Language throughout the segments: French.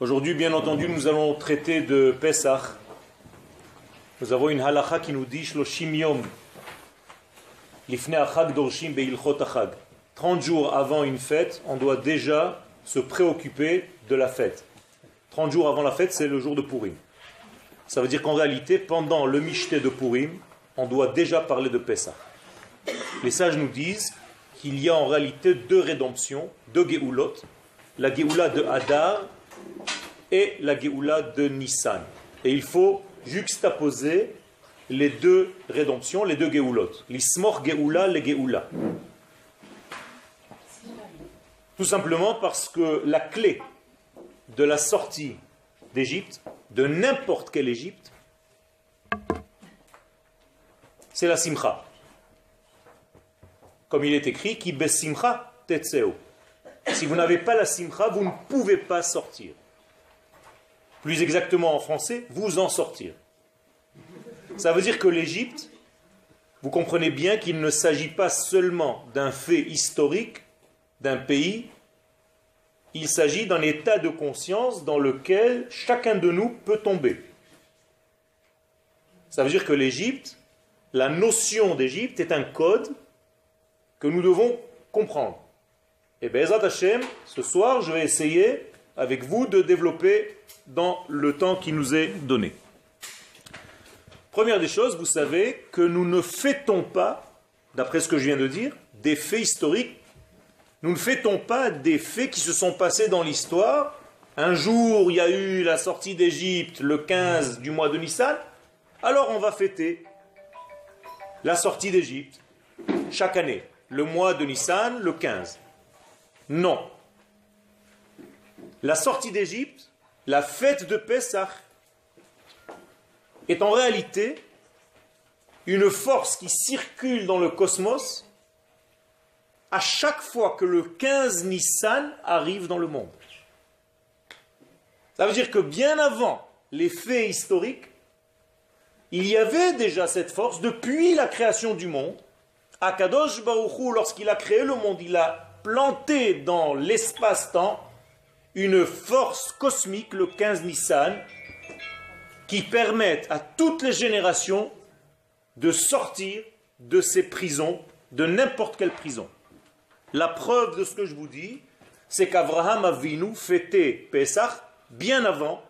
Aujourd'hui, bien entendu, nous allons traiter de Pesach. Nous avons une halacha qui nous dit Shloshim yom lifne achag dorshim beilchot achag. 30 jours avant une fête, on doit déjà se préoccuper de la fête. 30 jours avant la fête, c'est le jour de Purim. Ça veut dire qu'en réalité, pendant le Mishté de Purim, on doit déjà parler de Pesach. Les sages nous disent qu'il y a en réalité deux rédemptions, deux Geoulot, la Geoula de Hadar et la Géoula de Nissan. Et il faut juxtaposer les deux rédemptions, les deux Géoulot. L'Ismor Géoula, les Géoula. Tout simplement parce que la clé de la sortie d'Égypte, de n'importe quelle Égypte, c'est la simcha. Comme il est écrit, qui besimcha tetseo. Si vous n'avez pas la simcha, vous ne pouvez pas sortir plus exactement en français, vous en sortir. Ça veut dire que l'Égypte, vous comprenez bien qu'il ne s'agit pas seulement d'un fait historique d'un pays, il s'agit d'un état de conscience dans lequel chacun de nous peut tomber. Ça veut dire que l'Égypte, la notion d'Égypte est un code que nous devons comprendre. Et bien, Hashem, ce soir, je vais essayer avec vous de développer dans le temps qui nous est donné. Première des choses, vous savez que nous ne fêtons pas, d'après ce que je viens de dire, des faits historiques. Nous ne fêtons pas des faits qui se sont passés dans l'histoire. Un jour, il y a eu la sortie d'Égypte le 15 du mois de Nissan. Alors on va fêter la sortie d'Égypte chaque année, le mois de Nissan, le 15. Non. La sortie d'Égypte, la fête de Pessah, est en réalité une force qui circule dans le cosmos à chaque fois que le 15 Nissan arrive dans le monde. Ça veut dire que bien avant les faits historiques, il y avait déjà cette force depuis la création du monde. Akadosh Baruchou, lorsqu'il a créé le monde, il a planté dans l'espace-temps une force cosmique, le 15 Nissan, qui permettent à toutes les générations de sortir de ces prisons, de n'importe quelle prison. La preuve de ce que je vous dis, c'est qu'Abraham Avinu fêtait Pesach bien avant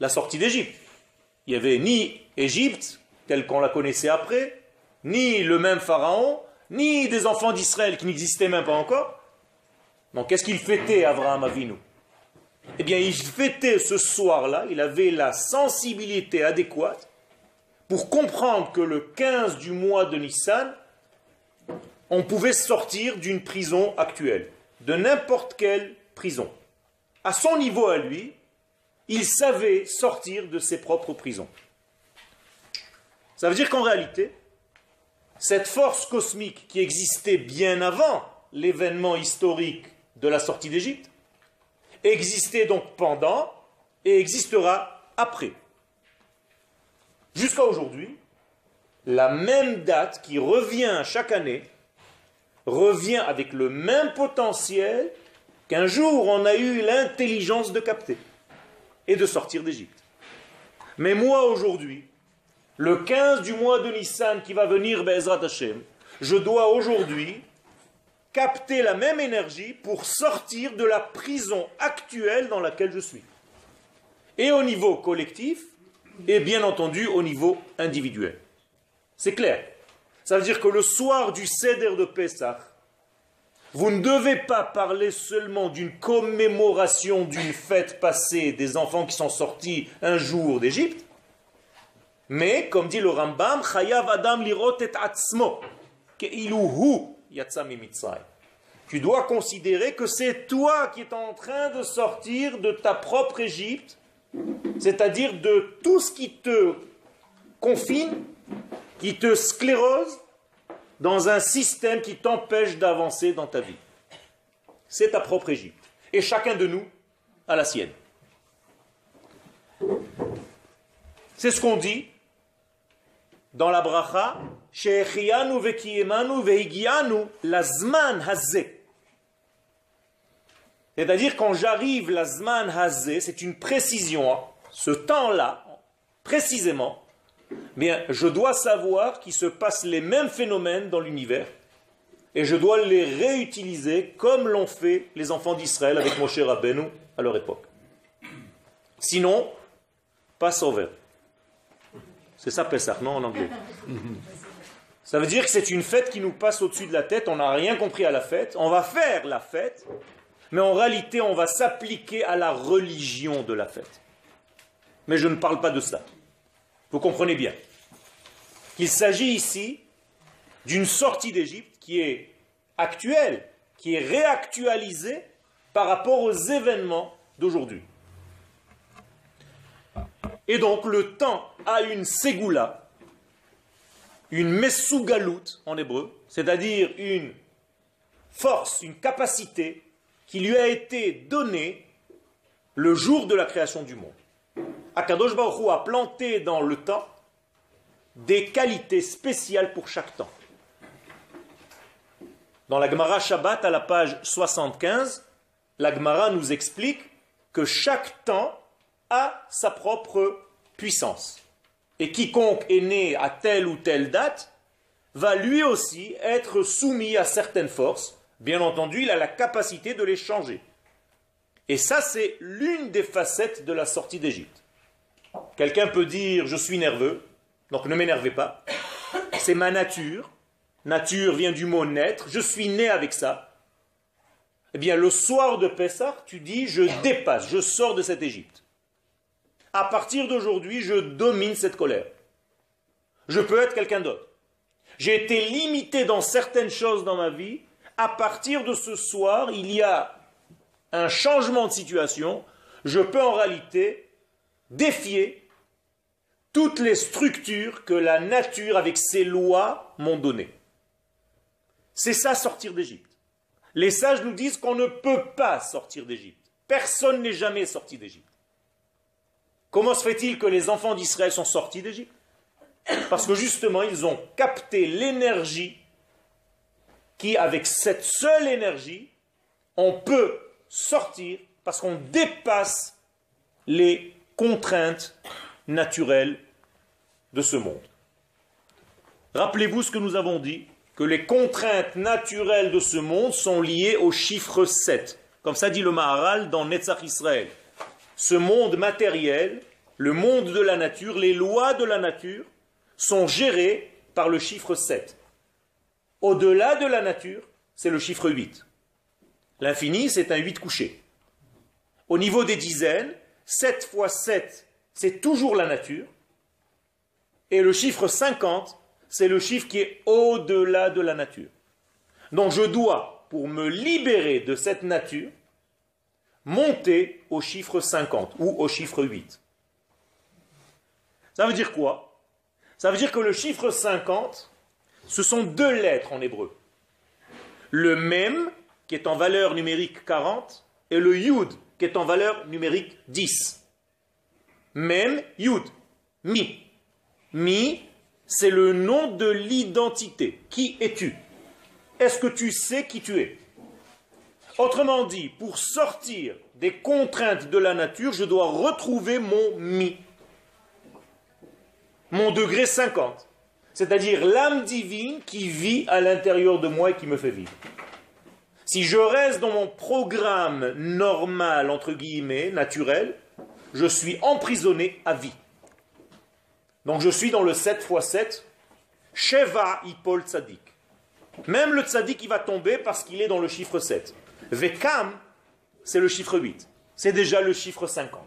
la sortie d'Égypte. Il n'y avait ni Égypte, telle qu'on la connaissait après, ni le même Pharaon, ni des enfants d'Israël qui n'existaient même pas encore. Donc qu'est-ce qu'il fêtait Abraham Avinu? Eh bien, il fêtait ce soir-là, il avait la sensibilité adéquate pour comprendre que le 15 du mois de Nissan, on pouvait sortir d'une prison actuelle, de n'importe quelle prison. À son niveau à lui, il savait sortir de ses propres prisons. Ça veut dire qu'en réalité, cette force cosmique qui existait bien avant l'événement historique de la sortie d'Égypte, existait donc pendant et existera après. Jusqu'à aujourd'hui, la même date qui revient chaque année revient avec le même potentiel qu'un jour on a eu l'intelligence de capter et de sortir d'Égypte. Mais moi aujourd'hui, le 15 du mois de Nissan qui va venir, Bezrat Hashem, je dois aujourd'hui capter la même énergie pour sortir de la prison actuelle dans laquelle je suis. Et au niveau collectif, et bien entendu au niveau individuel. C'est clair. Ça veut dire que le soir du Seder de Pessah, vous ne devez pas parler seulement d'une commémoration d'une fête passée des enfants qui sont sortis un jour d'Égypte, mais, comme dit le Rambam, Chayav Adam lirot et atzmo, tu dois considérer que c'est toi qui es en train de sortir de ta propre Égypte, c'est-à-dire de tout ce qui te confine, qui te sclérose dans un système qui t'empêche d'avancer dans ta vie. C'est ta propre Égypte. Et chacun de nous a la sienne. C'est ce qu'on dit dans la bracha lazman C'est-à-dire quand j'arrive la Zman Hazé, c'est une précision, hein. ce temps-là, précisément, bien, je dois savoir qu'il se passe les mêmes phénomènes dans l'univers et je dois les réutiliser comme l'ont fait les enfants d'Israël avec Moshe Rabbeinu à leur époque. Sinon, pas sauvé. C'est ça Pessah, non en anglais Ça veut dire que c'est une fête qui nous passe au-dessus de la tête, on n'a rien compris à la fête, on va faire la fête, mais en réalité on va s'appliquer à la religion de la fête. Mais je ne parle pas de ça. Vous comprenez bien. Il s'agit ici d'une sortie d'Égypte qui est actuelle, qui est réactualisée par rapport aux événements d'aujourd'hui. Et donc le temps a une ségoula, une mesugalout en hébreu, c'est-à-dire une force, une capacité qui lui a été donnée le jour de la création du monde. Akadosh Baruch a planté dans le temps des qualités spéciales pour chaque temps. Dans la Gemara Shabbat, à la page 75, la Gemara nous explique que chaque temps a sa propre puissance. Et quiconque est né à telle ou telle date va lui aussi être soumis à certaines forces. Bien entendu, il a la capacité de les changer. Et ça, c'est l'une des facettes de la sortie d'Égypte. Quelqu'un peut dire je suis nerveux, donc ne m'énervez pas. C'est ma nature, Nature vient du mot naître, je suis né avec ça. Eh bien, le soir de Pessah, tu dis, je dépasse, je sors de cette Égypte. À partir d'aujourd'hui, je domine cette colère. Je peux être quelqu'un d'autre. J'ai été limité dans certaines choses dans ma vie. À partir de ce soir, il y a un changement de situation. Je peux en réalité défier toutes les structures que la nature, avec ses lois, m'ont données. C'est ça sortir d'Égypte. Les sages nous disent qu'on ne peut pas sortir d'Égypte. Personne n'est jamais sorti d'Égypte. Comment se fait-il que les enfants d'Israël sont sortis d'Égypte? Parce que justement, ils ont capté l'énergie qui, avec cette seule énergie, on peut sortir parce qu'on dépasse les contraintes naturelles de ce monde. Rappelez-vous ce que nous avons dit que les contraintes naturelles de ce monde sont liées au chiffre 7. Comme ça dit le Maharal dans Netzach Israël. Ce monde matériel, le monde de la nature, les lois de la nature sont gérées par le chiffre 7. Au-delà de la nature, c'est le chiffre 8. L'infini, c'est un 8 couché. Au niveau des dizaines, 7 fois 7, c'est toujours la nature. Et le chiffre 50, c'est le chiffre qui est au-delà de la nature. Donc je dois, pour me libérer de cette nature, monter au chiffre 50 ou au chiffre 8. Ça veut dire quoi? Ça veut dire que le chiffre 50, ce sont deux lettres en hébreu. Le même, qui est en valeur numérique 40, et le yud, qui est en valeur numérique 10. Même, yud, mi. Mi, c'est le nom de l'identité. Qui es-tu? Est-ce que tu sais qui tu es? Autrement dit, pour sortir des contraintes de la nature, je dois retrouver mon mi, mon degré 50, c'est-à-dire l'âme divine qui vit à l'intérieur de moi et qui me fait vivre. Si je reste dans mon programme normal, entre guillemets, naturel, je suis emprisonné à vie. Donc je suis dans le 7 x 7, Sheva Ipol Tzadik. Même le Tzadik, il va tomber parce qu'il est dans le chiffre 7. Vekam, c'est le chiffre 8. C'est déjà le chiffre 50.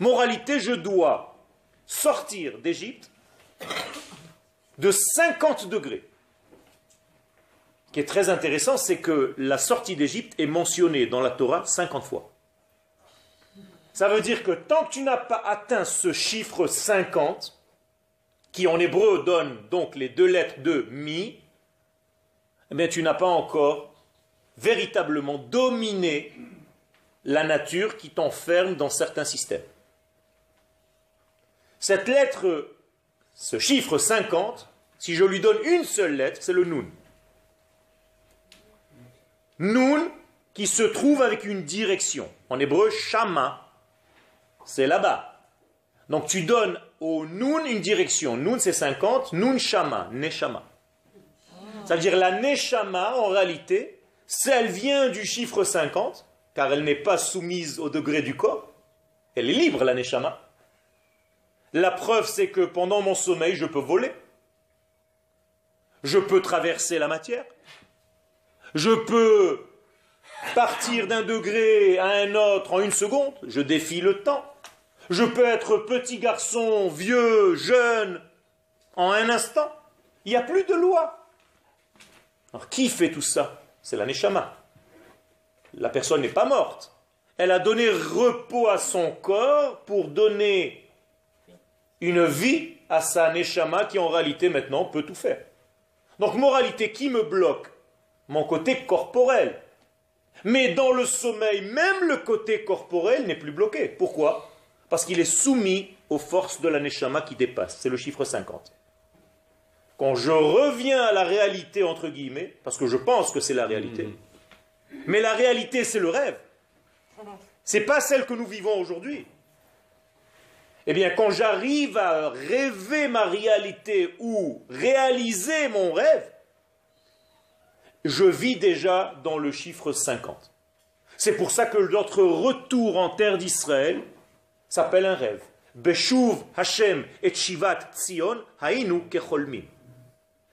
Moralité, je dois sortir d'Égypte de 50 degrés. Ce qui est très intéressant, c'est que la sortie d'Égypte est mentionnée dans la Torah 50 fois. Ça veut dire que tant que tu n'as pas atteint ce chiffre 50, qui en hébreu donne donc les deux lettres de mi, eh tu n'as pas encore véritablement dominé la nature qui t'enferme dans certains systèmes. Cette lettre, ce chiffre 50, si je lui donne une seule lettre, c'est le nun. Nun, qui se trouve avec une direction. En hébreu, shama, c'est là-bas. Donc tu donnes au nun une direction. Nun c'est 50, nun shama, neshama. Ça veut dire la neshama, en réalité, elle vient du chiffre 50, car elle n'est pas soumise au degré du corps. Elle est libre, la neshama. La preuve, c'est que pendant mon sommeil, je peux voler. Je peux traverser la matière. Je peux partir d'un degré à un autre en une seconde. Je défie le temps. Je peux être petit garçon, vieux, jeune, en un instant. Il n'y a plus de loi. Alors qui fait tout ça? C'est la Neshama. La personne n'est pas morte. Elle a donné repos à son corps pour donner une vie à sa Neshama qui en réalité maintenant peut tout faire. Donc moralité, qui me bloque? Mon côté corporel. Mais dans le sommeil, même le côté corporel n'est plus bloqué. Pourquoi? Parce qu'il est soumis aux forces de la Neshama qui dépassent. C'est le chiffre 50. Quand je reviens à la réalité, entre guillemets, parce que je pense que c'est la réalité, mais la réalité c'est le rêve. C'est pas celle que nous vivons aujourd'hui. Eh bien, quand j'arrive à rêver ma réalité ou réaliser mon rêve, je vis déjà dans le chiffre 50. C'est pour ça que notre retour en terre d'Israël s'appelle un rêve. Beshuv Hashem et Shivat Tzion Hainu Kecholmim.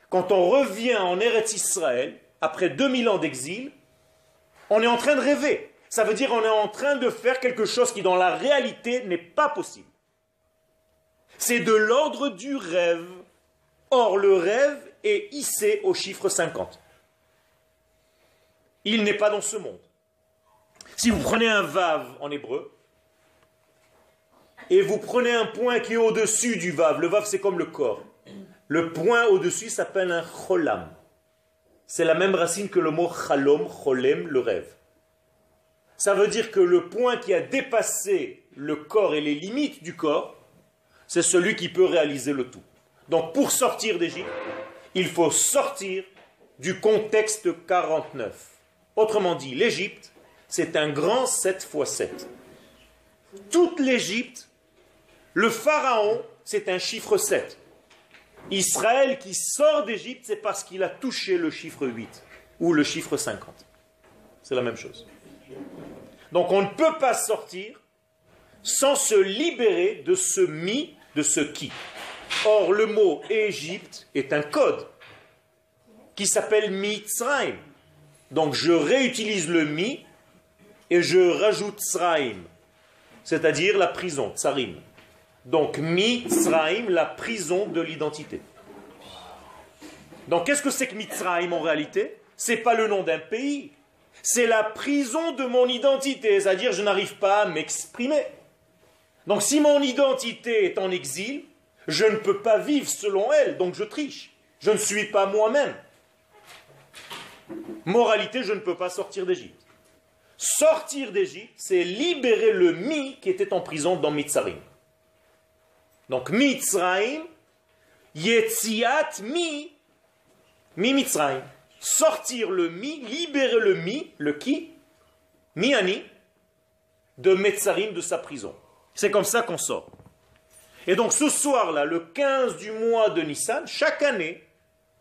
Quand on revient en Eretz Israël, après 2000 ans d'exil, on est en train de rêver. Ça veut dire qu'on est en train de faire quelque chose qui dans la réalité n'est pas possible. C'est de l'ordre du rêve. Or, le rêve est hissé au chiffre 50. Il n'est pas dans ce monde. Si vous prenez un vav en hébreu, et vous prenez un point qui est au-dessus du vav, le vav c'est comme le corps. Le point au-dessus s'appelle un cholam. C'est la même racine que le mot chalom, cholem, le rêve. Ça veut dire que le point qui a dépassé le corps et les limites du corps, c'est celui qui peut réaliser le tout. Donc pour sortir d'Égypte, il faut sortir du contexte 49. Autrement dit, l'Égypte, c'est un grand 7 x 7. Toute l'Égypte, le pharaon, c'est un chiffre 7. Israël qui sort d'Égypte, c'est parce qu'il a touché le chiffre 8 ou le chiffre 50. C'est la même chose. Donc on ne peut pas sortir sans se libérer de ce mi, de ce qui. Or le mot Égypte est un code qui s'appelle Mitzrayim. Donc je réutilise le mi et je rajoute Sraim, c'est-à-dire la prison, Tsarim. Donc Mitzrayim, la prison de l'identité. Donc qu'est-ce que c'est que Mitzrayim en réalité? C'est pas le nom d'un pays, c'est la prison de mon identité, c'est-à-dire je n'arrive pas à m'exprimer. Donc si mon identité est en exil, je ne peux pas vivre selon elle, donc je triche. Je ne suis pas moi-même. Moralité, je ne peux pas sortir d'Égypte. Sortir d'Égypte, c'est libérer le mi qui était en prison dans Mitzrayim. Donc Mitzrayim, Yetziat mi, mi Mitzrayim. Sortir le mi, libérer le mi, le qui, miani, de Mitzrayim, de sa prison. C'est comme ça qu'on sort. Et donc ce soir-là, le 15 du mois de Nissan, chaque année,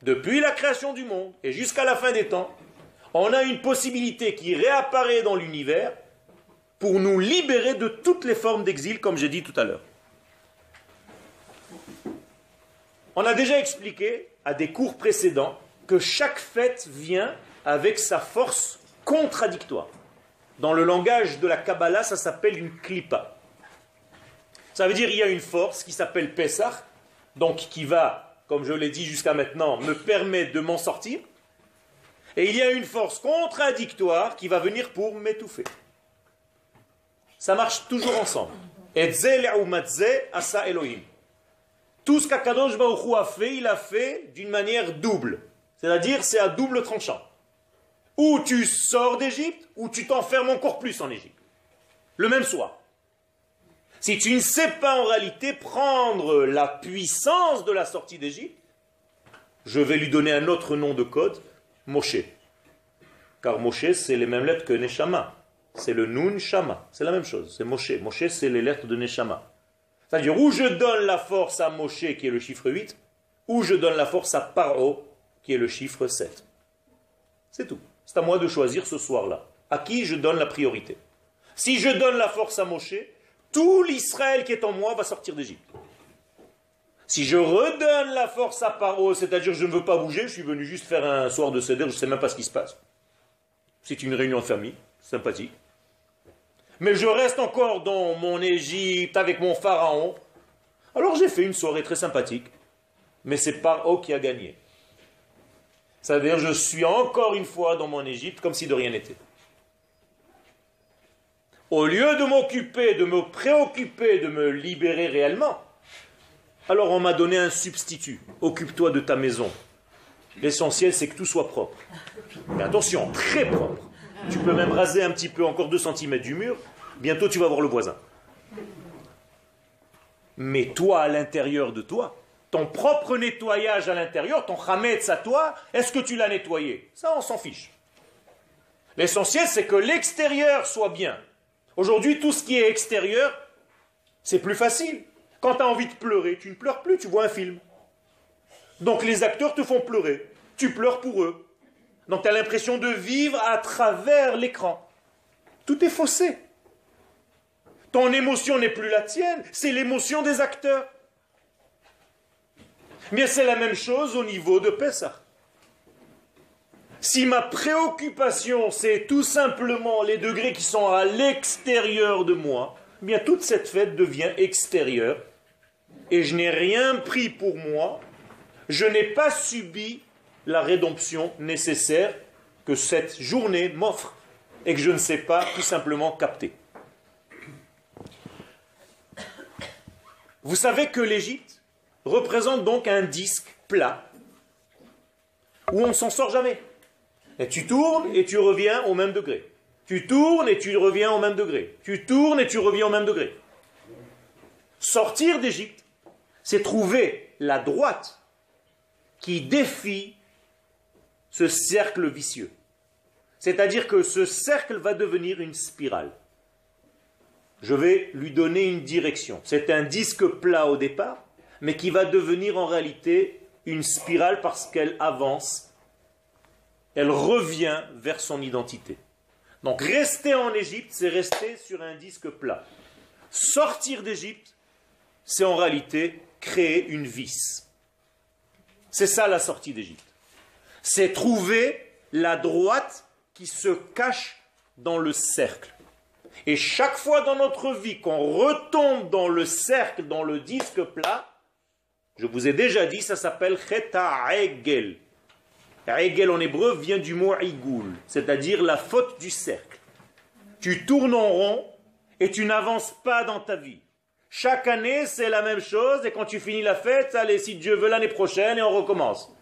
depuis la création du monde et jusqu'à la fin des temps, on a une possibilité qui réapparaît dans l'univers pour nous libérer de toutes les formes d'exil, comme j'ai dit tout à l'heure. On a déjà expliqué à des cours précédents que chaque fête vient avec sa force contradictoire. Dans le langage de la Kabbalah, ça s'appelle une klipa. Ça veut dire qu'il y a une force qui s'appelle Pesach, donc qui va, comme je l'ai dit jusqu'à maintenant, me permettre de m'en sortir. Et il y a une force contradictoire qui va venir pour m'étouffer. Ça marche toujours ensemble. Elohim. Tout ce qu'Akadosh Baruch a fait, il a fait d'une manière double. C'est-à-dire, c'est à double tranchant. Ou tu sors d'Égypte, ou tu t'enfermes encore plus en Égypte. Le même soir. Si tu ne sais pas en réalité prendre la puissance de la sortie d'Égypte, je vais lui donner un autre nom de code, Moshe. car Moshe, c'est les mêmes lettres que Neshama. C'est le Nun Shama. C'est la même chose. C'est Moshe. Moshe, c'est les lettres de Neshama. C'est-à-dire, où je donne la force à Moshe, qui est le chiffre 8, ou je donne la force à Paro, qui est le chiffre 7. C'est tout. C'est à moi de choisir ce soir-là. À qui je donne la priorité. Si je donne la force à Moshe, tout l'Israël qui est en moi va sortir d'Égypte. Si je redonne la force à Paro, c'est-à-dire je ne veux pas bouger, je suis venu juste faire un soir de céder, je ne sais même pas ce qui se passe. C'est une réunion de famille, sympathique. Mais je reste encore dans mon Égypte avec mon pharaon. Alors j'ai fait une soirée très sympathique. Mais c'est Paro qui a gagné. C'est-à-dire je suis encore une fois dans mon Égypte comme si de rien n'était. Au lieu de m'occuper, de me préoccuper, de me libérer réellement, alors on m'a donné un substitut. Occupe-toi de ta maison. L'essentiel, c'est que tout soit propre. Mais attention, très propre. Tu peux même raser un petit peu, encore 2 cm du mur. Bientôt, tu vas voir le voisin. Mais toi, à l'intérieur de toi, ton propre nettoyage à l'intérieur, ton chametz à toi, est-ce que tu l'as nettoyé? Ça, on s'en fiche. L'essentiel, c'est que l'extérieur soit bien. Aujourd'hui, tout ce qui est extérieur, c'est plus facile. Quand tu as envie de pleurer, tu ne pleures plus, tu vois un film. Donc les acteurs te font pleurer. Tu pleures pour eux. Donc tu as l'impression de vivre à travers l'écran. Tout est faussé. Ton émotion n'est plus la tienne, c'est l'émotion des acteurs. Mais c'est la même chose au niveau de Pessah. Si ma préoccupation, c'est tout simplement les degrés qui sont à l'extérieur de moi, eh bien toute cette fête devient extérieure et je n'ai rien pris pour moi, je n'ai pas subi la rédemption nécessaire que cette journée m'offre et que je ne sais pas tout simplement capter. Vous savez que l'Égypte représente donc un disque plat où on ne s'en sort jamais. Et tu tournes et tu reviens au même degré. Tu tournes et tu reviens au même degré. Tu tournes et tu reviens au même degré. Sortir d'Égypte, c'est trouver la droite qui défie ce cercle vicieux. C'est-à-dire que ce cercle va devenir une spirale. Je vais lui donner une direction. C'est un disque plat au départ, mais qui va devenir en réalité une spirale parce qu'elle avance, elle revient vers son identité. Donc rester en Égypte, c'est rester sur un disque plat. Sortir d'Égypte, c'est en réalité créer une vis. C'est ça la sortie d'Égypte. C'est trouver la droite qui se cache dans le cercle. Et chaque fois dans notre vie qu'on retombe dans le cercle, dans le disque plat, je vous ai déjà dit, ça s'appelle Cheta Egel. Egel en hébreu vient du mot Igul, c'est-à-dire la faute du cercle. Tu tournes en rond et tu n'avances pas dans ta vie. Chaque année, c'est la même chose, et quand tu finis la fête, allez, si Dieu veut, l'année prochaine, et on recommence.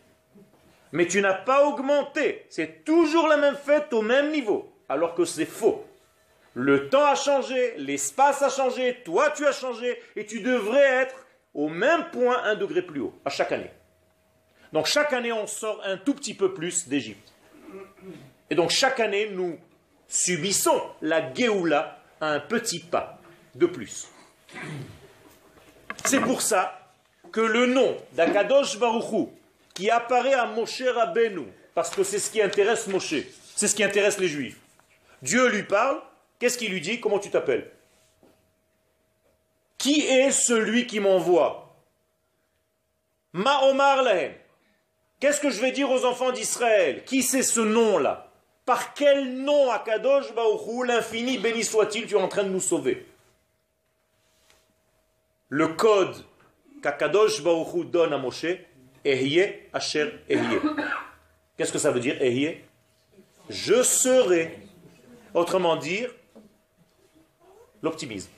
Mais tu n'as pas augmenté. C'est toujours la même fête au même niveau, alors que c'est faux. Le temps a changé, l'espace a changé, toi tu as changé, et tu devrais être au même point un degré plus haut, à chaque année. Donc chaque année, on sort un tout petit peu plus d'Égypte. Et donc chaque année, nous subissons la Géoula à un petit pas de plus. C'est pour ça que le nom d'Akadosh Baruchou, qui apparaît à Moshe Rabbeinu, parce que c'est ce qui intéresse Moshe, c'est ce qui intéresse les Juifs. Dieu lui parle, qu'est-ce qu'il lui dit Comment tu t'appelles? Qui est celui qui m'envoie? Ma'omar Lahem. Qu'est-ce que je vais dire aux enfants d'Israël? Qui c'est ce nom-là? Par quel nom, Akadosh Baruchou, l'infini béni soit-il, tu es en train de nous sauver? Le code qu'Akadosh Baruchou donne à Moshe, Ehye Asher Ehye. Qu'est-ce que ça veut dire, Ehye? Je serai. Autrement dire, l'optimisme.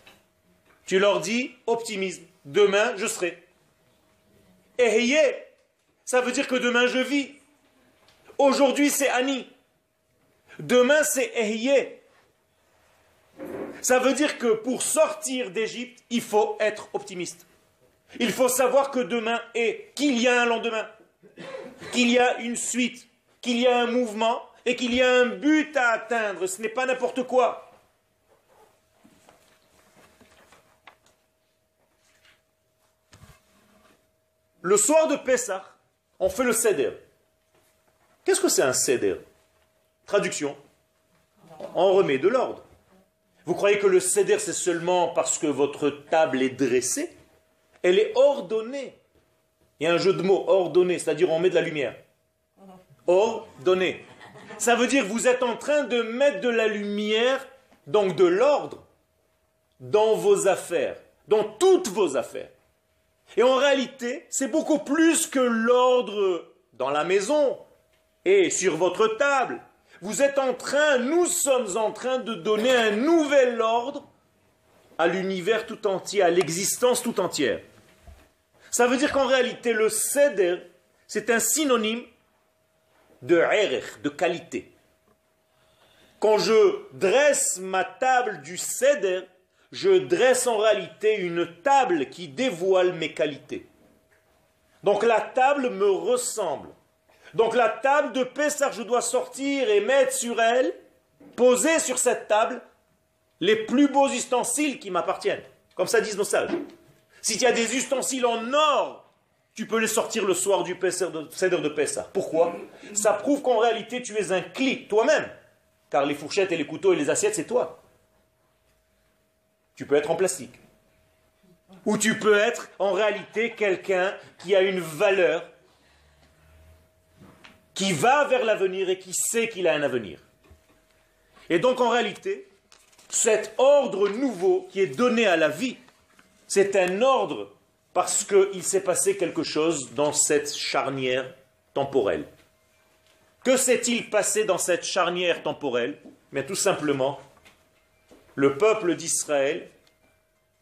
Tu leur dis, optimisme. Demain, je serai. Ehye, ça veut dire que demain, je vis. Aujourd'hui, c'est Ani. Demain, c'est Ehye. Ça veut dire que pour sortir d'Égypte, il faut être optimiste. Il faut savoir que demain est, qu'il y a un lendemain, qu'il y a une suite, qu'il y a un mouvement et qu'il y a un but à atteindre, ce n'est pas n'importe quoi. Le soir de Pessah, on fait le Seder. Qu'est-ce que c'est un Seder? Traduction. On remet de l'ordre. Vous croyez que le Seder, c'est seulement parce que votre table est dressée? Elle est ordonnée. Il y a un jeu de mots, ordonné, c'est-à-dire on met de la lumière. Ordonné. Ça veut dire vous êtes en train de mettre de la lumière, donc de l'ordre, dans vos affaires, dans toutes vos affaires. Et en réalité, c'est beaucoup plus que l'ordre dans la maison et sur votre table. Vous êtes en train, nous sommes en train de donner un nouvel ordre à l'univers tout entier, à l'existence tout entière. Ça veut dire qu'en réalité, le seder, c'est un synonyme de erech, de qualité. Quand je dresse ma table du seder, je dresse en réalité une table qui dévoile mes qualités. Donc la table me ressemble. Donc la table de Pessah, je dois sortir et mettre sur elle, poser sur cette table, les plus beaux ustensiles qui m'appartiennent. Comme ça disent nos sages. Si tu as des ustensiles en or, tu peux les sortir le soir du Seder de Pessah. Pourquoi? Ça prouve qu'en réalité, tu es un clic toi-même. Car les fourchettes et les couteaux et les assiettes, c'est toi. Tu peux être en plastique. Ou tu peux être en réalité quelqu'un qui a une valeur, qui va vers l'avenir et qui sait qu'il a un avenir. Et donc en réalité, cet ordre nouveau qui est donné à la vie, c'est un ordre parce qu'il s'est passé quelque chose dans cette charnière temporelle. Que s'est-il passé dans cette charnière temporelle? Mais tout simplement, le peuple d'Israël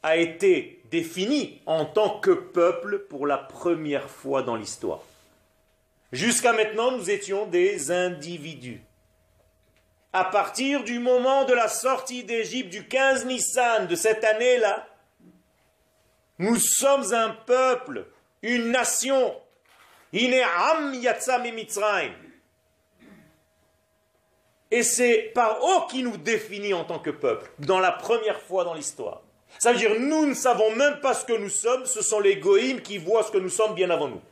a été défini en tant que peuple pour la première fois dans l'histoire. Jusqu'à maintenant, nous étions des individus. À partir du moment de la sortie d'Égypte du 15 Nissan de cette année-là, nous sommes un peuple, une nation. Et c'est par eux qui nous définit en tant que peuple, dans la première fois dans l'histoire. Ça veut dire nous ne savons même pas ce que nous sommes, ce sont les goïms qui voient ce que nous sommes bien avant nous.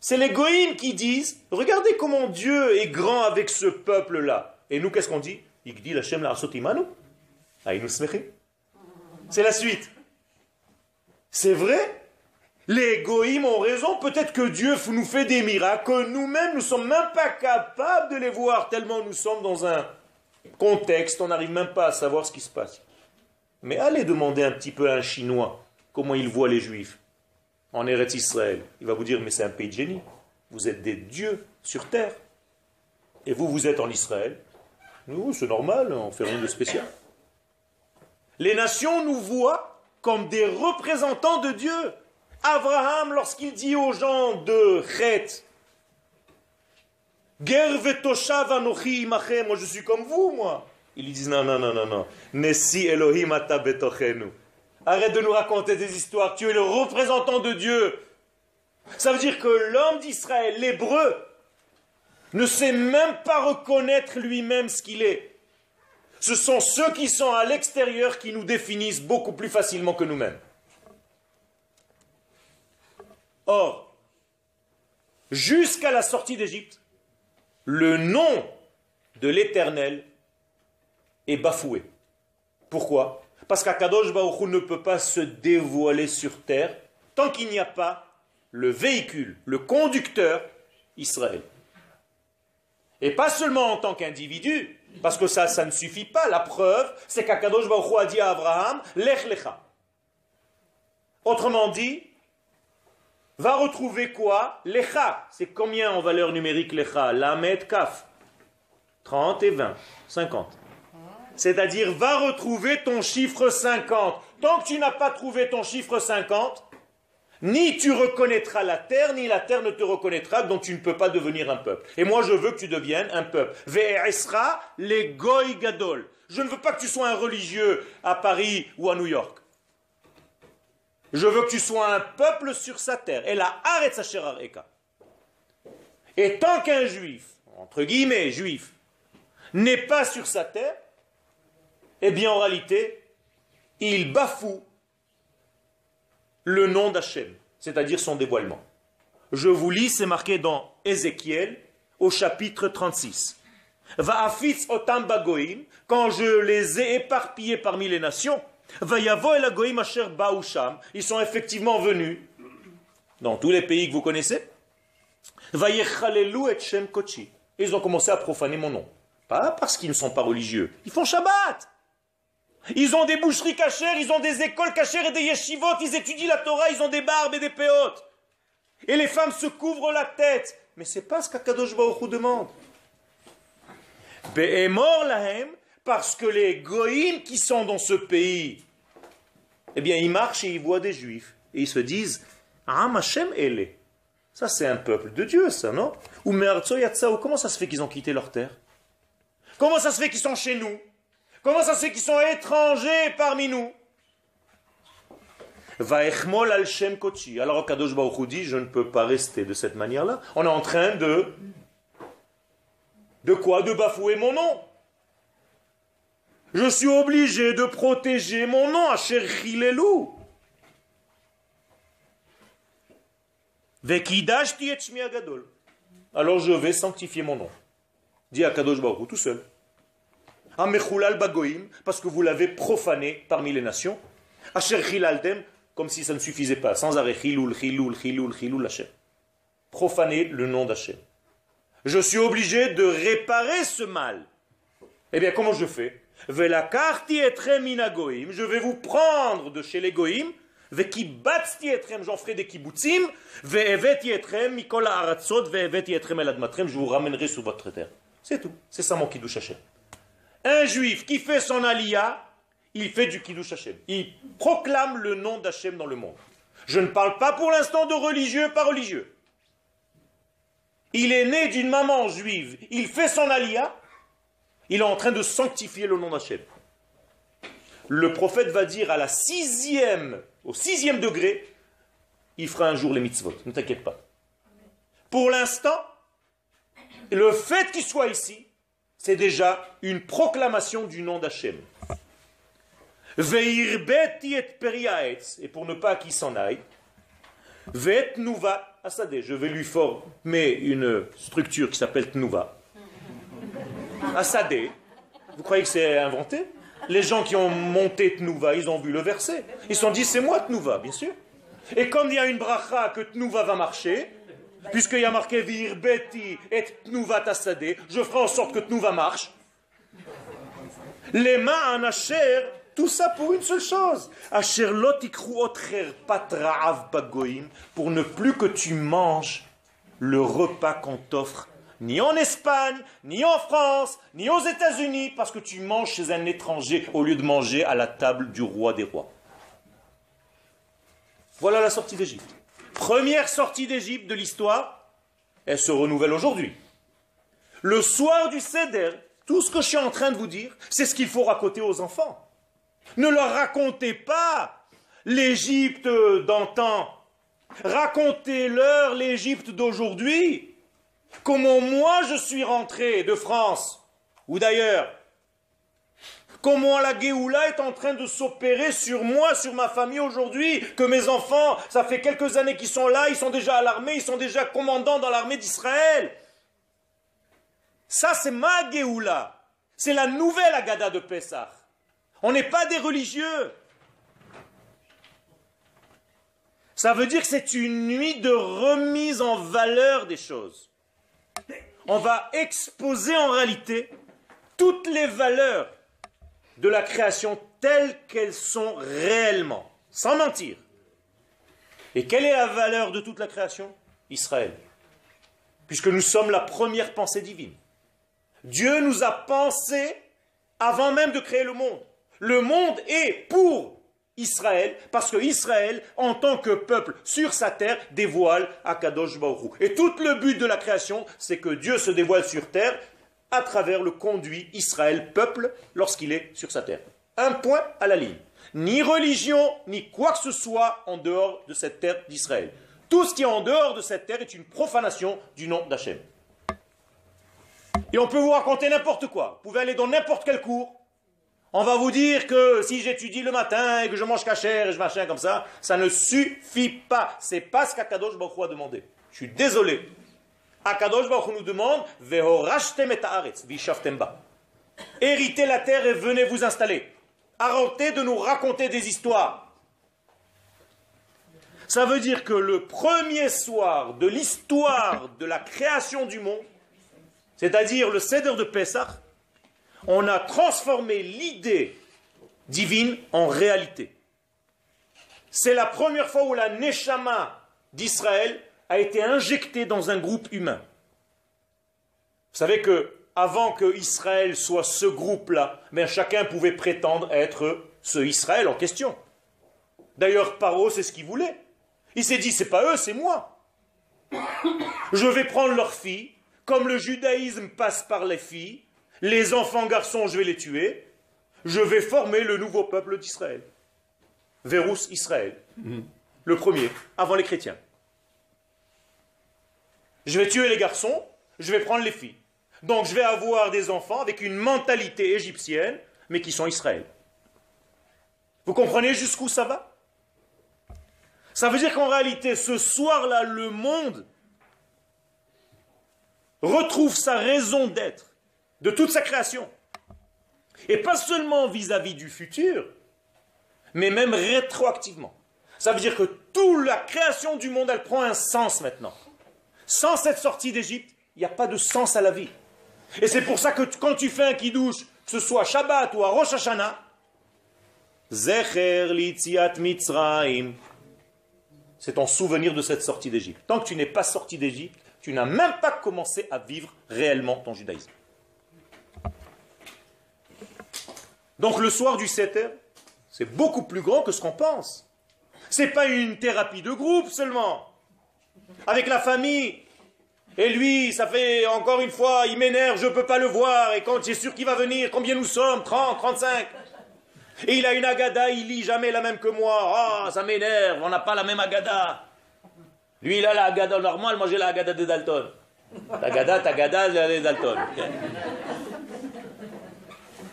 C'est les goïms qui disent, regardez comment Dieu est grand avec ce peuple-là. Et nous, qu'est-ce qu'on dit? C'est la suite. C'est vrai? Les goïms ont raison, peut-être que Dieu nous fait des miracles, que nous-mêmes, nous ne sommes même pas capables de les voir, tellement nous sommes dans un contexte, on n'arrive même pas à savoir ce qui se passe. Mais allez demander un petit peu à un Chinois comment il voit les Juifs en Eretz Israël. Il va vous dire, mais c'est un pays de génie. Vous êtes des dieux sur terre. Et vous, vous êtes en Israël. Nous, c'est normal, on fait rien de spécial. Les nations nous voient comme des représentants de Dieu. Abraham, lorsqu'il dit aux gens de Chet, moi je suis comme vous, moi. Ils disent non, non, non, non, non. Nessi Elohim Arrête de nous raconter des histoires. Tu es le représentant de Dieu. Ça veut dire que l'homme d'Israël, l'hébreu, ne sait même pas reconnaître lui-même ce qu'il est. Ce sont ceux qui sont à l'extérieur qui nous définissent beaucoup plus facilement que nous-mêmes. Or, jusqu'à la sortie d'Égypte, le nom de l'Éternel est bafoué. Pourquoi? Parce qu'Akadosh Baruch ne peut pas se dévoiler sur terre tant qu'il n'y a pas le véhicule, le conducteur Israël. Et pas seulement en tant qu'individu, parce que ça, ça ne suffit pas. La preuve, c'est qu'Akadosh Baruch a dit à Abraham, Lech Lecha. Autrement dit, va retrouver quoi? Lecha. C'est combien en valeur numérique Lecha? Lamed Kaf. 30 et 20. 50. C'est-à-dire, va retrouver ton chiffre 50. Tant que tu n'as pas trouvé ton chiffre 50, ni tu reconnaîtras la terre, ni la terre ne te reconnaîtra, donc tu ne peux pas devenir un peuple. Et moi, je veux que tu deviennes un peuple. Ve'esra les goy gadol. Je ne veux pas que tu sois un religieux à Paris ou à New York. Je veux que tu sois un peuple sur sa terre. Et la arrête sa Et tant qu'un juif, entre guillemets juif, n'est pas sur sa terre, eh bien en réalité, il bafoue le nom d'Hachem, c'est-à-dire son dévoilement. Je vous lis, c'est marqué dans Ézéchiel au chapitre 36. Va'afitz otam bagoim, quand je les ai éparpillés parmi les nations, va'yavo el agoim asher baoucham, ils sont effectivement venus dans tous les pays que vous connaissez. Va'yechalelu et shem kochi. Ils ont commencé à profaner mon nom. Pas parce qu'ils ne sont pas religieux. Ils font Shabbat. Ils ont des boucheries cachères, ils ont des écoles cachères et des yeshivot, ils étudient la Torah, ils ont des barbes et des péotes. Et les femmes se couvrent la tête. Mais c'est pas ce qu'Akadosh Baruch demande. Be'emor lahem, parce que les goïms qui sont dans ce pays, eh bien, ils marchent et ils voient des juifs. Et ils se disent, Ah, Hashem ele. Ça, c'est un peuple de Dieu, ça, non? Ou comment ça se fait qu'ils ont quitté leur terre? Comment ça se fait qu'ils sont chez nous? Comment ça fait qu'ils sont étrangers parmi nous alors Kadosh Baruch dit, je ne peux pas rester de cette manière-là. On est en train de... De quoi? De bafouer mon nom. Je suis obligé de protéger mon nom, à loups. Alors je vais sanctifier mon nom. Dit à Kadosh tout seul. Parce que vous l'avez profané parmi les nations. Asher comme si ça ne suffisait pas, sans arrêt, chiloul, chiloul, chiloul, chiloul, Hachem. Profaner le nom d'Hachem. Je suis obligé de réparer ce mal. Eh bien, comment je fais? Je vais vous prendre de chez les goïm, j'en ferai des kibbutzim, je vous ramènerai sur votre terre. C'est tout. C'est ça mon kiddush Hashem. Un juif qui fait son alia, il fait du Kiddush Hashem. Il proclame le nom d'Hachem dans le monde. Je ne parle pas pour l'instant de religieux, pas religieux. Il est né d'une maman juive. Il fait son alia. Il est en train de sanctifier le nom d'Hachem. Le prophète va dire à la sixième, au sixième degré, il fera un jour les mitzvot. Ne t'inquiète pas. Pour l'instant, le fait qu'il soit ici, c'est déjà une proclamation du nom d'Hachem. Et pour ne pas qu'il s'en aille, Vet Nuva Asade. Je vais lui former une structure qui s'appelle Tnuva. Asade. Vous croyez que c'est inventé? Les gens qui ont monté Tnuva, ils ont vu le verset. Ils se sont dit, c'est moi Tnuva, bien sûr. Et comme il y a une bracha que Tnuva va marcher, puisqu'il y a marqué Virbeti et Tnuva Tasade, je ferai en sorte que Tnuva marche. Les mains en Asher tout ça pour une seule chose. Pour ne plus que tu manges le repas qu'on t'offre, ni en Espagne, ni en France, ni aux États-Unis, parce que tu manges chez un étranger au lieu de manger à la table du roi des rois. Voilà la sortie d'Égypte. Première sortie d'Égypte de l'histoire, elle se renouvelle aujourd'hui. Le soir du Seder, tout ce que je suis en train de vous dire, c'est ce qu'il faut raconter aux enfants. Ne leur racontez pas l'Égypte d'antan. Racontez-leur l'Égypte d'aujourd'hui. Comment moi je suis rentré de France, ou d'ailleurs. Comment la Géoula est en train de s'opérer sur moi, sur ma famille aujourd'hui, que mes enfants, ça fait quelques années qu'ils sont là, ils sont déjà à l'armée, ils sont déjà commandants dans l'armée d'Israël. Ça, c'est ma Géoula. C'est la nouvelle Agada de Pessah. On n'est pas des religieux. Ça veut dire que c'est une nuit de remise en valeur des choses. On va exposer en réalité toutes les valeurs de la création telles qu'elles sont réellement, sans mentir. Et quelle est la valeur de toute la création? Israël. Puisque nous sommes la première pensée divine. Dieu nous a pensé avant même de créer le monde. Le monde est pour Israël, parce que Israël, en tant que peuple sur sa terre, dévoile Akadosh Baruch Et tout le but de la création, c'est que Dieu se dévoile sur terre à travers le conduit Israël, peuple, lorsqu'il est sur sa terre. Un point à la ligne. ni religion, ni quoi que ce soit en dehors de cette terre d'Israël. Tout ce qui est en dehors de cette terre est une profanation du nom d'Hachem. Et on peut vous raconter n'importe quoi. Vous pouvez aller dans n'importe quel cours. On va vous dire que si j'étudie le matin et que je mange cachère et je machin comme ça, ça ne suffit pas. C'est pas ce qu'Akadosh Baruch a demandé. Je suis désolé. Akadosh Baruch nous demande Héritez la terre et venez vous installer. Arrêtez de nous raconter des histoires. Ça veut dire que le premier soir de l'histoire de la création du monde, c'est-à-dire le Seder de Pessah, on a transformé l'idée divine en réalité. C'est la première fois où la Neshama d'Israël a été injectée dans un groupe humain. Vous savez que avant que Israël soit ce groupe-là, mais chacun pouvait prétendre être ce Israël en question. D'ailleurs, Paro, c'est ce qu'il voulait. Il s'est dit, c'est pas eux, c'est moi. Je vais prendre leurs filles, comme le judaïsme passe par les filles, les enfants garçons, je vais les tuer, je vais former le nouveau peuple d'Israël. Vérus Israël, le premier, avant les chrétiens. Je vais tuer les garçons, je vais prendre les filles. Donc je vais avoir des enfants avec une mentalité égyptienne, mais qui sont Israël. Vous comprenez jusqu'où ça va? Ça veut dire qu'en réalité, ce soir-là, le monde retrouve sa raison d'être de toute sa création. Et pas seulement vis-à-vis du futur, mais même rétroactivement. Ça veut dire que toute la création du monde, elle prend un sens maintenant. Sans cette sortie d'Égypte, il n'y a pas de sens à la vie. Et c'est pour ça que quand tu fais un kiddush, que ce soit Shabbat ou à Rosh Hashanah, Zecher Mitzrayim, c'est ton souvenir de cette sortie d'Égypte. Tant que tu n'es pas sorti d'Égypte, tu n'as même pas commencé à vivre réellement ton judaïsme. Donc le soir du 7 c'est beaucoup plus grand que ce qu'on pense. C'est pas une thérapie de groupe seulement. Avec la famille. Et lui, ça fait encore une fois, il m'énerve, je ne peux pas le voir. Et quand j'ai sûr qu'il va venir, combien nous sommes? 30, 35 Et il a une agada, il lit jamais la même que moi. Ah, ça m'énerve, on n'a pas la même agada. Lui, il a la Agada normale, moi j'ai la Agada de Dalton. Ta Agada, ta Agada, de Dalton.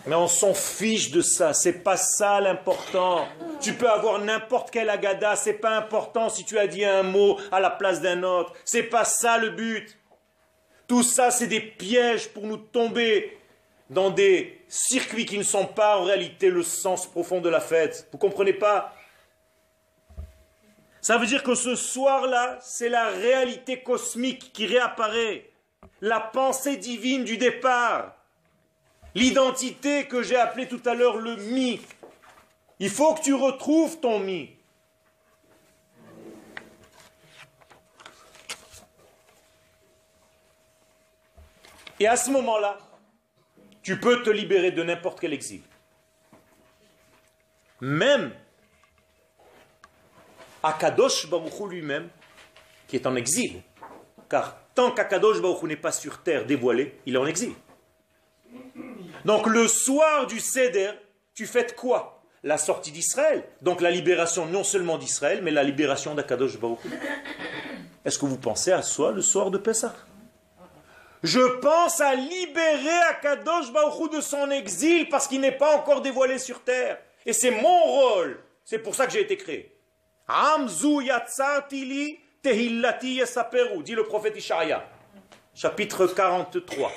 Mais on s'en fiche de ça, c'est pas ça l'important. Tu peux avoir n'importe quel agada, c'est pas important si tu as dit un mot à la place d'un autre. C'est pas ça le but. Tout ça, c'est des pièges pour nous tomber dans des circuits qui ne sont pas en réalité le sens profond de la fête. Vous comprenez pas? Ça veut dire que ce soir-là, c'est la réalité cosmique qui réapparaît, la pensée divine du départ, l'identité que j'ai appelée tout à l'heure le mi. Il faut que tu retrouves ton mi. Et à ce moment-là, tu peux te libérer de n'importe quel exil. Même Akadosh Baruchou lui-même, qui est en exil. Car tant qu'Akadosh Baruchou n'est pas sur terre dévoilé, il est en exil. Donc le soir du Seder, tu fêtes quoi? La sortie d'Israël. Donc la libération non seulement d'Israël, mais la libération d'Akadosh Baruchou. Est-ce que vous pensez à soi le soir de Pessah? Je pense à libérer Akadosh Baruchou de son exil parce qu'il n'est pas encore dévoilé sur terre. Et c'est mon rôle. C'est pour ça que j'ai été créé. Amzu yatsartili tehillati yasaperu, dit le prophète Ishaïa, chapitre 43.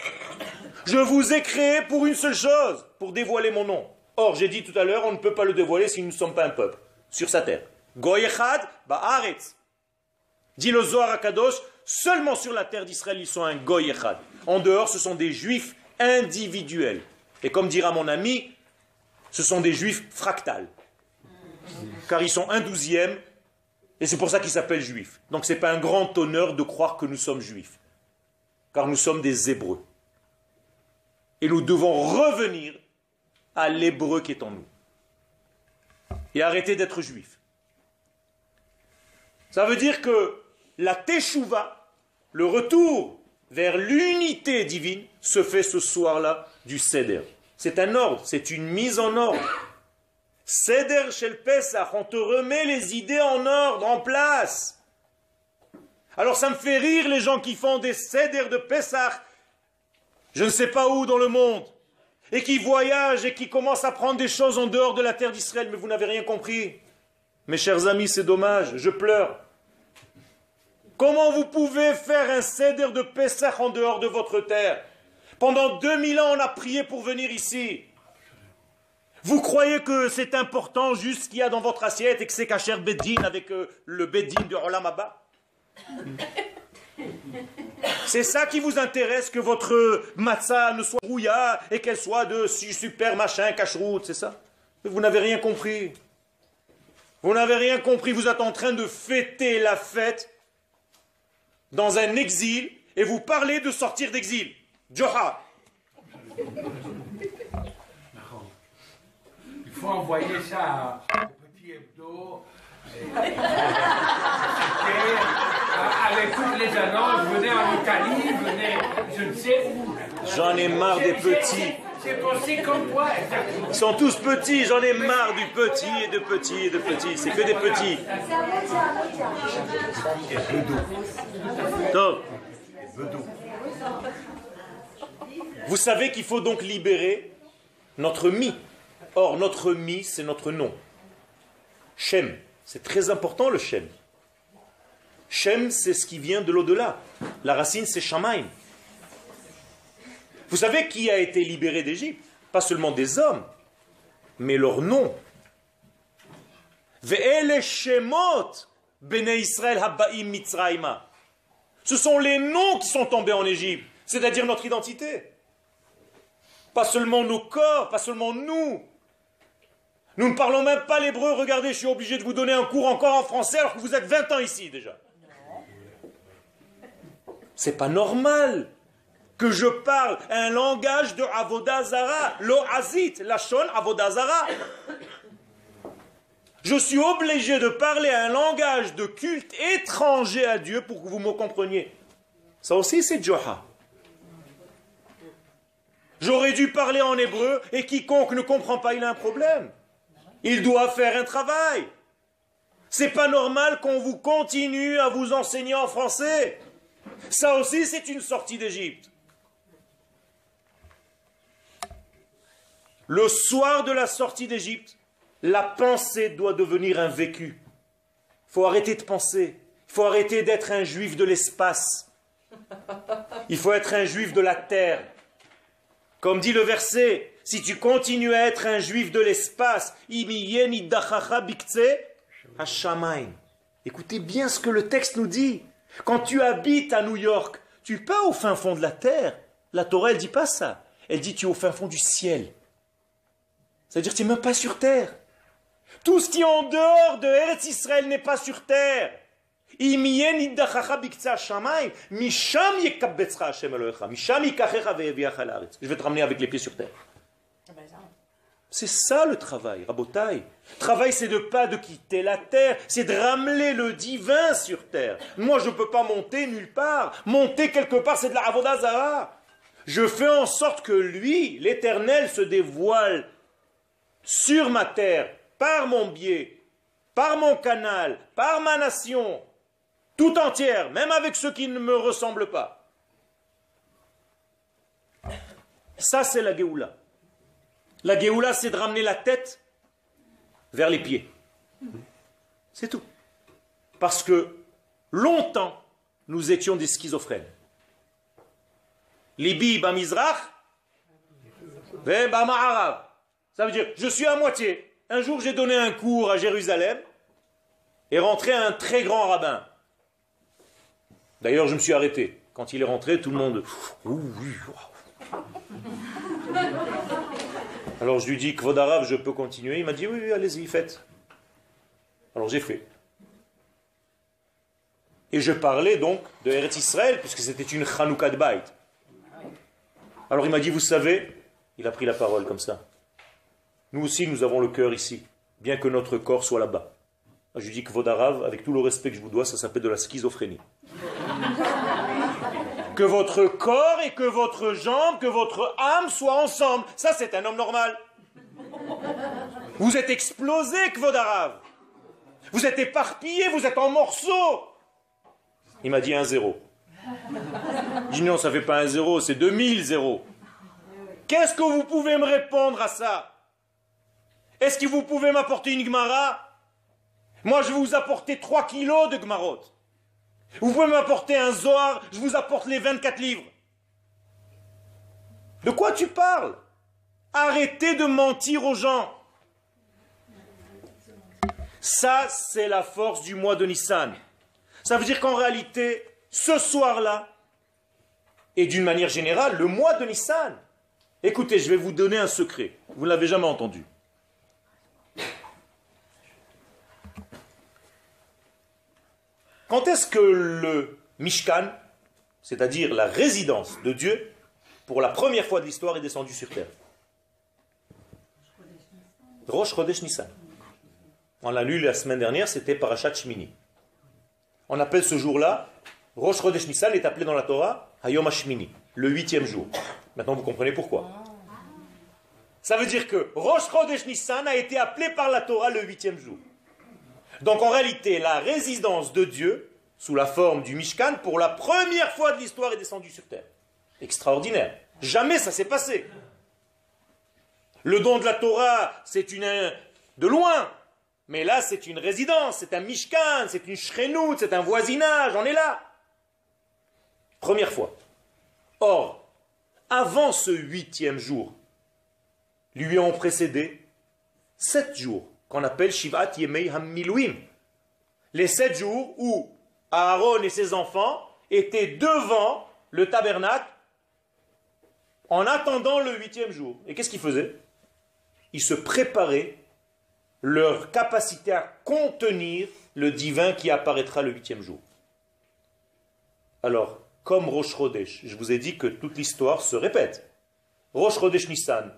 Je vous ai créé pour une seule chose, pour dévoiler mon nom. Or, j'ai dit tout à l'heure, on ne peut pas le dévoiler si nous ne sommes pas un peuple, sur sa terre. Goyechad ba'aretz. Dit le Zohar seulement sur la terre d'Israël, ils sont un Goyechad. En dehors, ce sont des juifs individuels. Et comme dira mon ami, ce sont des juifs fractales car ils sont un douzième, et c'est pour ça qu'ils s'appellent juifs. Donc ce n'est pas un grand honneur de croire que nous sommes juifs, car nous sommes des hébreux. Et nous devons revenir à l'hébreu qui est en nous. Et arrêter d'être juifs. Ça veut dire que la teshuva, le retour vers l'unité divine, se fait ce soir-là du Seder. C'est un ordre, c'est une mise en ordre. Seder Shel Pesach, on te remet les idées en ordre, en place. Alors ça me fait rire les gens qui font des Seder de Pesach, je ne sais pas où dans le monde, et qui voyagent et qui commencent à prendre des choses en dehors de la terre d'Israël, mais vous n'avez rien compris. Mes chers amis, c'est dommage, je pleure. Comment vous pouvez faire un Seder de Pesach en dehors de votre terre? Pendant 2000 ans, on a prié pour venir ici. Vous croyez que c'est important juste ce qu'il y a dans votre assiette et que c'est Kacher Bedin avec euh, le Bedin de Olam C'est ça qui vous intéresse, que votre matzah ne soit rouilla et qu'elle soit de super machin, cacheroute, c'est ça? Vous n'avez rien compris? Vous n'avez rien compris, vous êtes en train de fêter la fête dans un exil et vous parlez de sortir d'exil. Joha faut envoyer ça à Petit Hebdo. Avec toutes les annonces, venez en Italie, venez, je ne sais où. J'en ai marre des petits. C'est pensé comme toi, Ils sont tous petits, j'en ai marre du petit et de petit et de petit. C'est que des petits. Vous savez qu'il faut donc libérer notre mi. Or, notre mi, c'est notre nom. Shem, c'est très important le Shem. Shem, c'est ce qui vient de l'au-delà. La racine, c'est Shamaim. Vous savez qui a été libéré d'Égypte? Pas seulement des hommes, mais leur nom. Ce sont les noms qui sont tombés en Égypte, c'est-à-dire notre identité. Pas seulement nos corps, pas seulement nous, nous ne parlons même pas l'hébreu. Regardez, je suis obligé de vous donner un cours encore en français alors que vous êtes 20 ans ici déjà. C'est pas normal que je parle un langage de Avodazara, l'oazit, la shon Avodazara. Je suis obligé de parler un langage de culte étranger à Dieu pour que vous me compreniez. Ça aussi, c'est Joha. J'aurais dû parler en hébreu et quiconque ne comprend pas, il a un problème. Il doit faire un travail. C'est pas normal qu'on vous continue à vous enseigner en français. Ça aussi, c'est une sortie d'Égypte. Le soir de la sortie d'Égypte, la pensée doit devenir un vécu. Il faut arrêter de penser. Il faut arrêter d'être un juif de l'espace. Il faut être un juif de la terre. Comme dit le verset, si tu continues à être un juif de l'espace, écoutez bien ce que le texte nous dit. Quand tu habites à New York, tu pas au fin fond de la terre. La Torah, elle dit pas ça. Elle dit tu es au fin fond du ciel. C'est-à-dire tu n'es même pas sur terre. Tout ce qui est en dehors de Eretz Israël n'est pas sur terre. Je vais te ramener avec les pieds sur terre. C'est ça le travail, rabotaille. Travail, c'est de pas de quitter la terre, c'est de ramener le divin sur terre. Moi, je ne peux pas monter nulle part. Monter quelque part, c'est de la avodazara. Je fais en sorte que lui, l'éternel, se dévoile sur ma terre, par mon biais, par mon canal, par ma nation, tout entière, même avec ceux qui ne me ressemblent pas. Ça, c'est la Géoula. La Géoula, c'est de ramener la tête vers les pieds. C'est tout. Parce que longtemps, nous étions des schizophrènes. Libi bamizrach, Ça veut dire, je suis à moitié. Un jour, j'ai donné un cours à Jérusalem et rentré un très grand rabbin. D'ailleurs, je me suis arrêté. Quand il est rentré, tout le monde. Alors je lui dis, Kvodarav, je peux continuer Il m'a dit, oui, allez-y, faites. Alors j'ai fait. Et je parlais donc de Eretz Israël, puisque c'était une Chanukah de. Alors il m'a dit, vous savez, il a pris la parole comme ça. Nous aussi, nous avons le cœur ici, bien que notre corps soit là-bas. Je lui dis que Vodarav, avec tout le respect que je vous dois, ça s'appelle de la schizophrénie. Que votre corps et que votre jambe, que votre âme soient ensemble. Ça, c'est un homme normal. Vous êtes explosé, Kvodarav. Vous êtes éparpillé, vous êtes en morceaux. Il m'a dit un zéro. Je dis non, ça ne fait pas un zéro, c'est 2000 zéros. Qu'est-ce que vous pouvez me répondre à ça? Est-ce que vous pouvez m'apporter une Gemara Moi, je vais vous apporter 3 kilos de Gmarot. Vous pouvez m'apporter un Zohar, je vous apporte les 24 livres. De quoi tu parles? Arrêtez de mentir aux gens. Ça, c'est la force du mois de Nissan. Ça veut dire qu'en réalité, ce soir-là, et d'une manière générale, le mois de Nissan, écoutez, je vais vous donner un secret. Vous ne l'avez jamais entendu. Quand est-ce que le Mishkan, c'est-à-dire la résidence de Dieu, pour la première fois de l'histoire, est descendu sur terre Rosh Chodesh Nissan. On l'a lu la semaine dernière, c'était Parashat Shmini. On appelle ce jour-là, Rosh Chodesh Nissan est appelé dans la Torah Hayom HaShmini, le huitième jour. Maintenant vous comprenez pourquoi. Ça veut dire que Rosh Chodesh Nissan a été appelé par la Torah le huitième jour. Donc en réalité, la résidence de Dieu, sous la forme du Mishkan, pour la première fois de l'histoire est descendue sur terre. Extraordinaire. Jamais ça s'est passé. Le don de la Torah, c'est une de loin, mais là, c'est une résidence, c'est un mishkan, c'est une shrenout, c'est un voisinage, on est là. Première fois. Or, avant ce huitième jour, lui ont précédé sept jours, qu'on appelle Shivat Yemei Hamiluim. Les sept jours où Aaron et ses enfants étaient devant le tabernacle en attendant le huitième jour. Et qu'est-ce qu'ils faisaient? Ils se préparaient leur capacité à contenir le divin qui apparaîtra le huitième jour. Alors, comme Rosh je vous ai dit que toute l'histoire se répète. Rosh Nissan,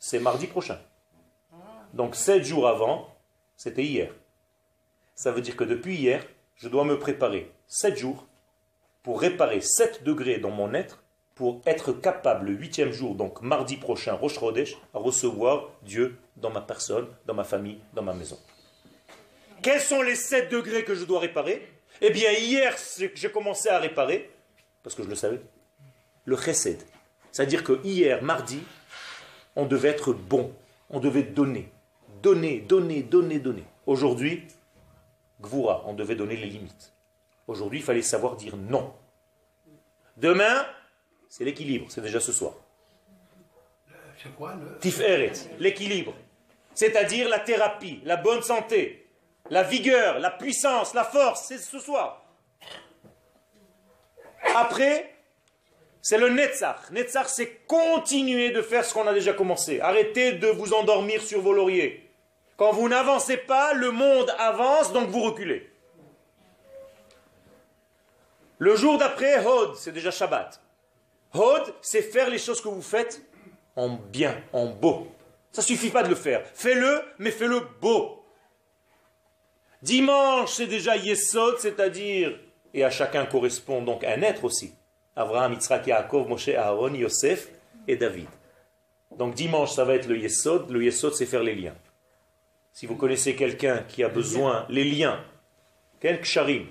c'est mardi prochain. Donc sept jours avant, c'était hier. Ça veut dire que depuis hier, je dois me préparer sept jours pour réparer 7 degrés dans mon être pour être capable le huitième jour, donc mardi prochain, Rosh Chodesh, à recevoir Dieu dans ma personne, dans ma famille, dans ma maison. Quels sont les 7 degrés que je dois réparer? Eh bien, hier, j'ai commencé à réparer, parce que je le savais, le chesed. C'est-à-dire que hier, mardi, on devait être bon, on devait donner, donner, donner, donner, donner. Aujourd'hui, gvura, on devait donner les limites. Aujourd'hui, il fallait savoir dire non. Demain, c'est l'équilibre, c'est déjà ce soir. C'est quoi le... Tiferet, l'équilibre. C'est-à-dire la thérapie, la bonne santé, la vigueur, la puissance, la force, c'est ce soir. Après, c'est le Netzach. Netzach, c'est continuer de faire ce qu'on a déjà commencé. Arrêtez de vous endormir sur vos lauriers. Quand vous n'avancez pas, le monde avance, donc vous reculez. Le jour d'après, Hod, c'est déjà Shabbat. Hod, c'est faire les choses que vous faites en bien, en beau. Ça suffit pas de le faire. Fais-le, mais fais-le beau. Dimanche, c'est déjà Yesod, c'est-à-dire, et à chacun correspond donc un être aussi. Abraham, Yitzhak, Yaakov, Moshe, Aaron, Yosef et David. Donc dimanche, ça va être le Yesod. Le Yesod, c'est faire les liens. Si vous connaissez quelqu'un qui a besoin, les liens, quel ksharim?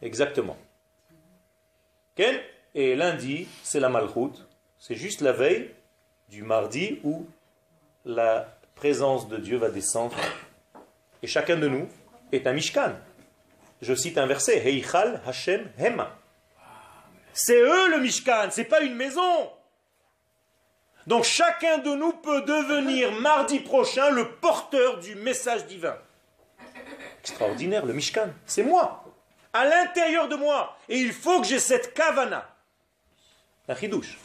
Exactement. Quel? Et lundi, c'est la malchoute. C'est juste la veille du mardi où la présence de Dieu va descendre. Et chacun de nous est un Mishkan. Je cite un verset Heichal Hashem Hema. C'est eux le Mishkan, c'est pas une maison. Donc chacun de nous peut devenir mardi prochain le porteur du message divin. Extraordinaire, le Mishkan, c'est moi, à l'intérieur de moi. Et il faut que j'ai cette kavana. Un chidouche.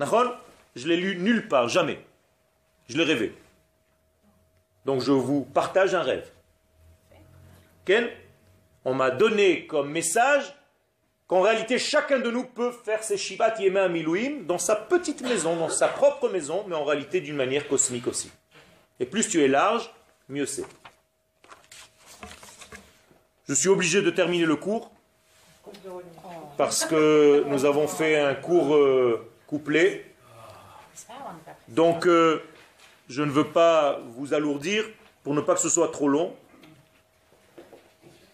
Je l'ai lu nulle part, jamais. Je l'ai rêvé. Donc je vous partage un rêve. Ken On m'a donné comme message qu'en réalité chacun de nous peut faire ses Shivat Yema Milouim dans sa petite maison, dans sa propre maison, mais en réalité d'une manière cosmique aussi. Et plus tu es large, mieux c'est. Je suis obligé de terminer le cours parce que nous avons fait un cours euh, couplé. Donc, euh, je ne veux pas vous alourdir pour ne pas que ce soit trop long.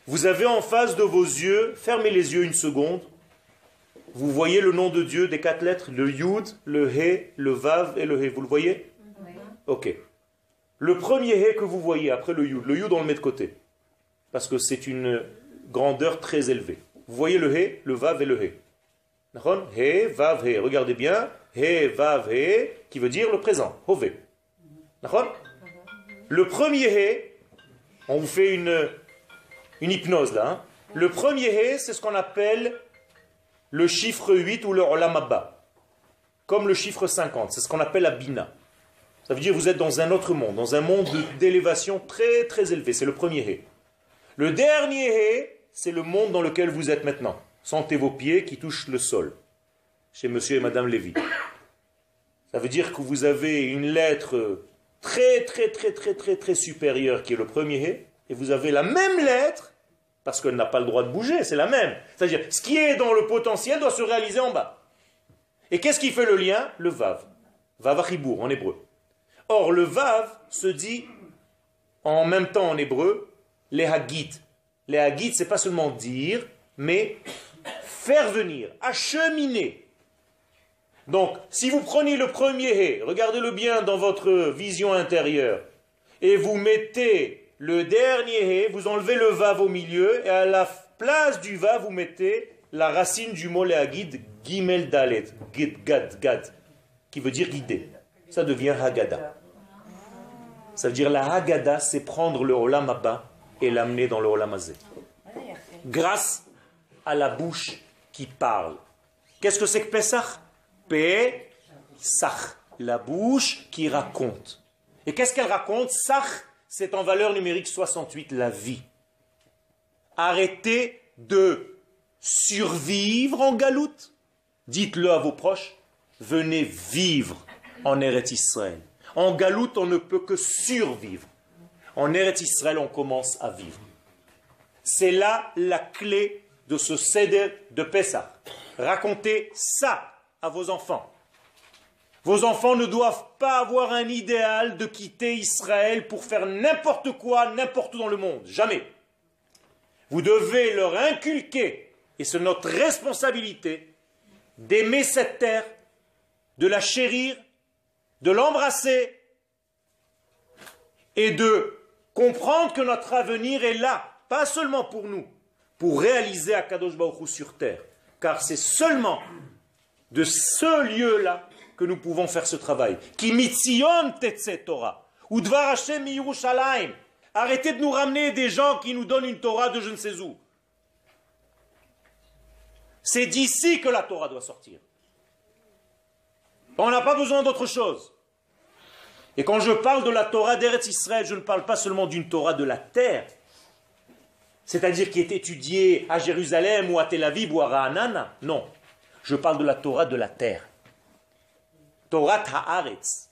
Vous avez en face de vos yeux, fermez les yeux une seconde, vous voyez le nom de Dieu des quatre lettres, le Yud, le He, le Vav et le He. Vous le voyez? Ok. Le premier He que vous voyez après le Yud, le Yud on le met de côté, parce que c'est une grandeur très élevée. Vous voyez le He, le Vav et le He. He, Vav, He. Regardez bien. He, Vav, He, qui veut dire le présent. Hove. Le premier He, on vous fait une, une hypnose là. Hein. Le premier He, c'est ce qu'on appelle le chiffre 8 ou le Olamabba. Comme le chiffre 50. C'est ce qu'on appelle la Bina. Ça veut dire que vous êtes dans un autre monde, dans un monde d'élévation très très élevé. C'est le premier He. Le dernier He, c'est le monde dans lequel vous êtes maintenant. Sentez vos pieds qui touchent le sol. Chez monsieur et madame Lévy. Ça veut dire que vous avez une lettre très très très très très très supérieure qui est le premier He, et vous avez la même lettre, parce qu'elle n'a pas le droit de bouger, c'est la même. C'est-à-dire, ce qui est dans le potentiel doit se réaliser en bas. Et qu'est-ce qui fait le lien Le Vav. Vav en hébreu. Or, le Vav se dit en même temps en hébreu, les Hagit. Les Hagit, c'est pas seulement dire, mais faire venir, acheminer. Donc, si vous prenez le premier regardez-le bien dans votre vision intérieure, et vous mettez le dernier vous enlevez le Vav au milieu, et à la place du Vav, vous mettez la racine du mot Hagid, Gimel Dalet, Gad, Gad, qui veut dire guider. Ça devient Haggadah. Ça veut dire la Haggadah, c'est prendre le Olam Abba et l'amener dans le Olam Grâce à la bouche qui parle. Qu'est-ce que c'est que Pesach? Pesach, la bouche qui raconte. Et qu'est-ce qu'elle raconte? Sach, c'est en valeur numérique 68, la vie. Arrêtez de survivre en galoute. Dites-le à vos proches, venez vivre en Eretz Israël. En galoute, on ne peut que survivre. En Eretz Israël, on commence à vivre. C'est là la clé de ce céder de Pessah. Racontez ça à vos enfants. Vos enfants ne doivent pas avoir un idéal de quitter Israël pour faire n'importe quoi, n'importe où dans le monde. Jamais. Vous devez leur inculquer, et c'est notre responsabilité, d'aimer cette terre, de la chérir, de l'embrasser et de comprendre que notre avenir est là, pas seulement pour nous, pour réaliser Akadosh Baruch sur terre. Car c'est seulement de ce lieu-là que nous pouvons faire ce travail. Qui mitzion Torah. Ou dvar Hashem Yerushalayim. Arrêtez de nous ramener des gens qui nous donnent une Torah de je ne sais où. C'est d'ici que la Torah doit sortir. On n'a pas besoin d'autre chose. Et quand je parle de la Torah d'Eretz Israël, je ne parle pas seulement d'une Torah de la terre, c'est-à-dire qui est étudiée à Jérusalem ou à Tel Aviv ou à Ra'anana. Non, je parle de la Torah de la terre. Torah Haaretz,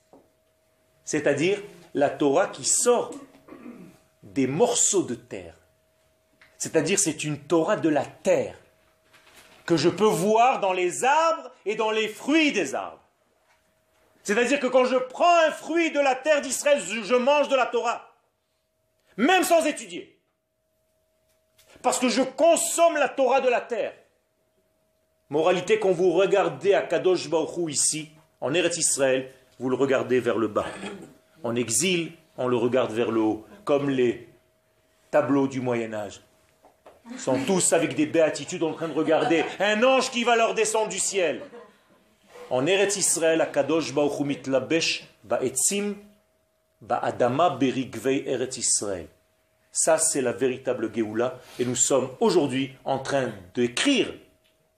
c'est-à-dire la Torah qui sort des morceaux de terre. C'est-à-dire c'est une Torah de la terre que je peux voir dans les arbres et dans les fruits des arbres. C'est-à-dire que quand je prends un fruit de la terre d'Israël, je mange de la Torah. Même sans étudier. Parce que je consomme la Torah de la terre. Moralité, quand vous regardez à Kadosh Baruch ici, en Eretz Israël, vous le regardez vers le bas. En exil, on le regarde vers le haut, comme les tableaux du Moyen Âge. Ils sont tous avec des béatitudes en train de regarder un ange qui va leur descendre du ciel. En Eretz Israël, Akadosh Baruch Hu mitlabesh ba'etzim ba'adama berigvei Eretz Israël. Ça, c'est la véritable Géoula. Et nous sommes aujourd'hui en train d'écrire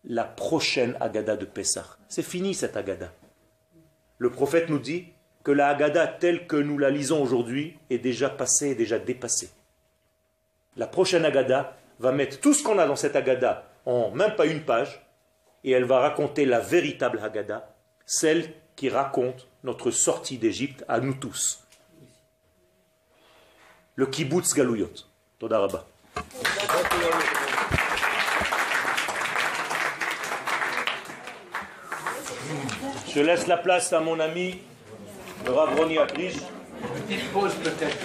la prochaine Agada de Pessah. C'est fini cette Agada. Le prophète nous dit que la Agada telle que nous la lisons aujourd'hui est déjà passée, déjà dépassée. La prochaine Agada va mettre tout ce qu'on a dans cette Agada en même pas une page et elle va raconter la véritable Haggadah, celle qui raconte notre sortie d'Égypte à nous tous. Le kibbutz Galouyot. Je laisse la place à mon ami, le Rav Roni Petite pause peut-être.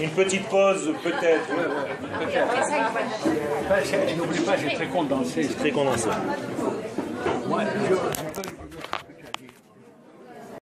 Une petite pause, peut-être. C'est- N'oublie pas, j'ai très condensé. Très condensé.